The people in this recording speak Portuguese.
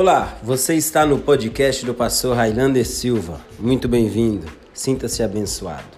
Olá, você está no podcast do pastor Railander Silva. Muito bem-vindo. Sinta-se abençoado.